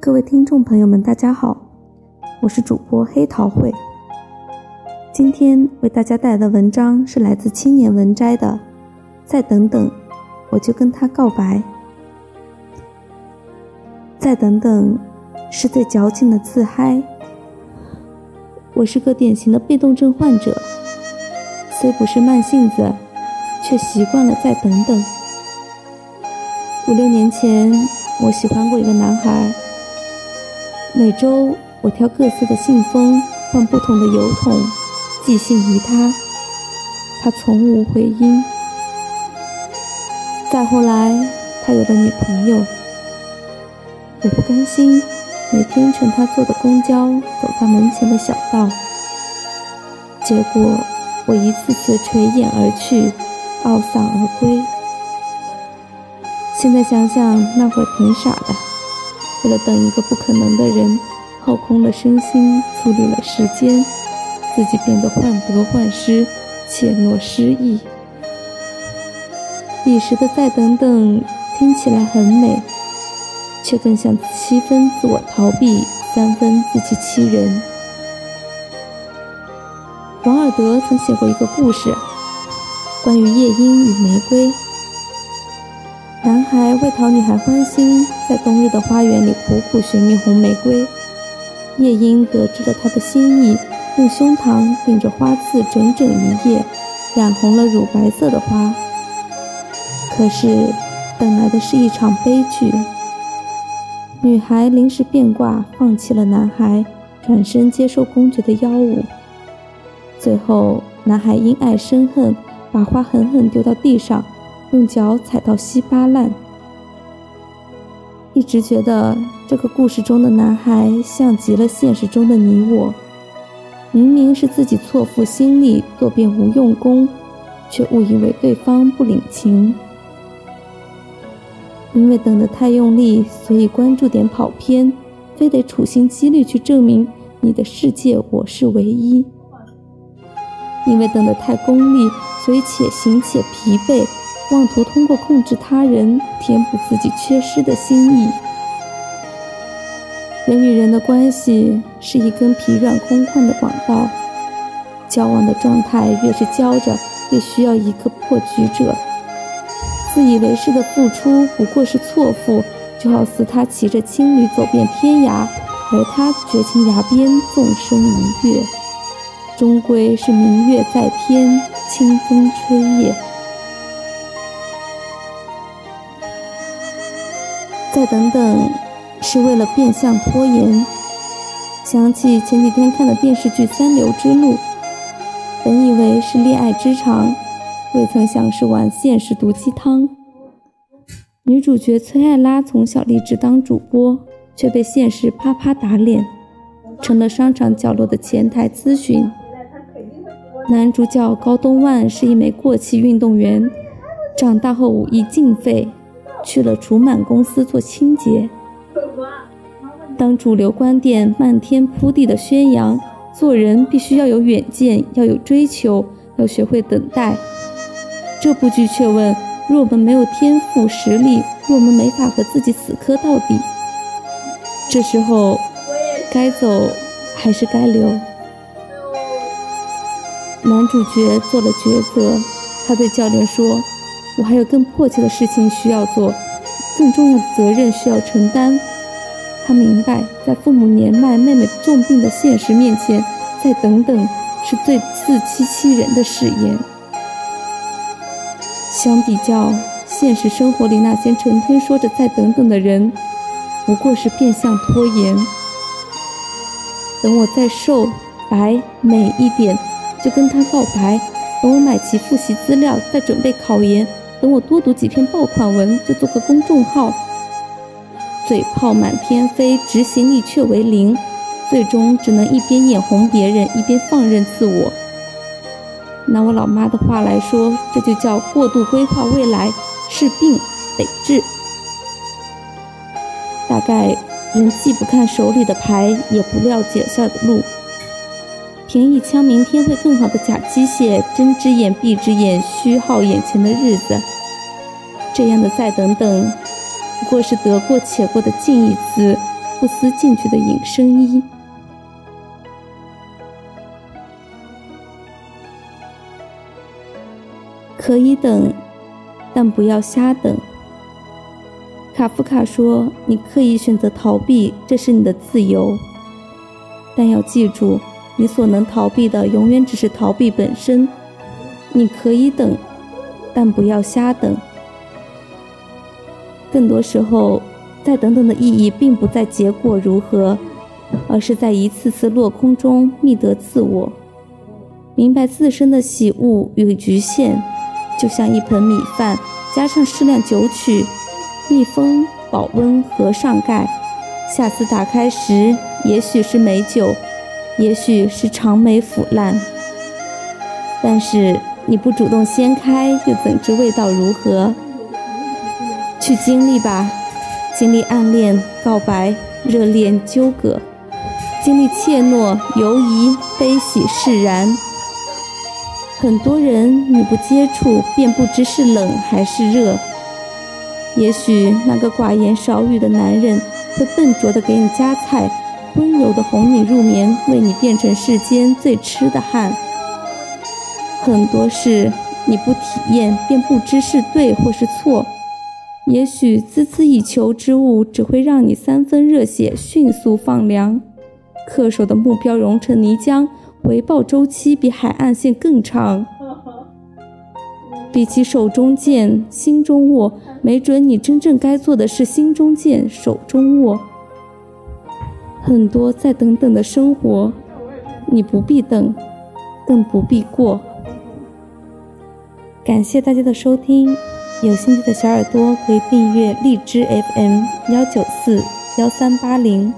各位听众朋友们，大家好，我是主播黑桃会。今天为大家带来的文章是来自青年文摘的《再等等，我就跟他告白》。再等等，是最矫情的自嗨。我是个典型的被动症患者，虽不是慢性子，却习惯了再等等。五六年前，我喜欢过一个男孩。每周我挑各色的信封，换不同的邮筒寄信于他，他从无回音。再后来，他有了女朋友，我不甘心每天乘他坐的公交走到门前的小道，结果我一次次垂眼而去，懊丧而归。现在想想，那会儿挺傻的。为了等一个不可能的人，耗空了身心，处理了时间，自己变得患得患失，怯懦失意。彼时的再等等，听起来很美，却更像七分自我逃避，三分自欺欺人。王尔德曾写过一个故事，关于夜莺与玫瑰。男孩为讨女孩欢心，在冬日的花园里苦苦寻觅红玫瑰。夜莺得知了他的心意，用胸膛顶着花刺整整一夜，染红了乳白色的花。可是，等来的是一场悲剧。女孩临时变卦，放弃了男孩，转身接受公爵的邀舞。最后，男孩因爱生恨，把花狠狠丢到地上。用脚踩到稀巴烂，一直觉得这个故事中的男孩像极了现实中的你我。明明是自己错付心力做遍无用功，却误以为对方不领情。因为等得太用力，所以关注点跑偏，非得处心积虑去证明你的世界我是唯一。因为等得太功利，所以且行且疲惫。妄图通过控制他人填补自己缺失的心意。人与人的关系是一根疲软空旷的管道，交往的状态越是焦着，越需要一个破局者。自以为是的付出不过是错付，就好似他骑着青驴走遍天涯，而他绝情崖边纵身一跃，终归是明月在天，清风吹叶。再等等，是为了变相拖延。想起前几天看的电视剧《三流之路》，本以为是恋爱之长，未曾想是碗现实毒鸡汤。女主角崔爱拉从小立志当主播，却被现实啪啪打脸，成了商场角落的前台咨询。男主角高东万是一枚过气运动员，长大后武艺尽废。去了除螨公司做清洁。当主流观点漫天铺地的宣扬，做人必须要有远见，要有追求，要学会等待。这部剧却问：若我们没有天赋实力，若我们没法和自己死磕到底，这时候该走还是该留？男主角做了抉择，他对教练说。我还有更迫切的事情需要做，更重要的责任需要承担。他明白，在父母年迈、妹妹重病的现实面前，再等等是最自欺欺人的誓言。相比较，现实生活里那些成天说着再等等的人，不过是变相拖延。等我再瘦、白、美一点，就跟他告白；等我买齐复习资料，再准备考研。等我多读几篇爆款文，就做个公众号。嘴炮满天飞，执行力却为零，最终只能一边眼红别人，一边放任自我。拿我老妈的话来说，这就叫过度规划未来，是病得治。大概人既不看手里的牌，也不料脚下的路。凭一腔明天会更好的假机械，睁只眼闭只眼，虚耗眼前的日子。这样的再等等，不过是得过且过的近义词，不思进取的隐身衣。可以等，但不要瞎等。卡夫卡说：“你可以选择逃避，这是你的自由。但要记住，你所能逃避的永远只是逃避本身。你可以等，但不要瞎等。更多时候，再等等的意义并不在结果如何，而是在一次次落空中觅得自我，明白自身的喜恶与局限。”就像一盆米饭，加上适量酒曲，密封保温，和上盖。下次打开时，也许是美酒，也许是长霉腐烂。但是你不主动掀开，又怎知味道如何？去经历吧，经历暗恋、告白、热恋、纠葛，经历怯懦、犹疑、悲喜、释然。很多人你不接触便不知是冷还是热。也许那个寡言少语的男人会笨拙地给你夹菜，温柔的哄你入眠，为你变成世间最痴的汉。很多事你不体验便不知是对或是错。也许孜孜以求之物只会让你三分热血迅速放凉，恪守的目标融成泥浆。回报周期比海岸线更长，比起手中剑，心中握，没准你真正该做的是心中剑，手中握。很多再等等的生活，你不必等，更不必过。感谢大家的收听，有兴趣的小耳朵可以订阅荔枝 FM 幺九四幺三八零。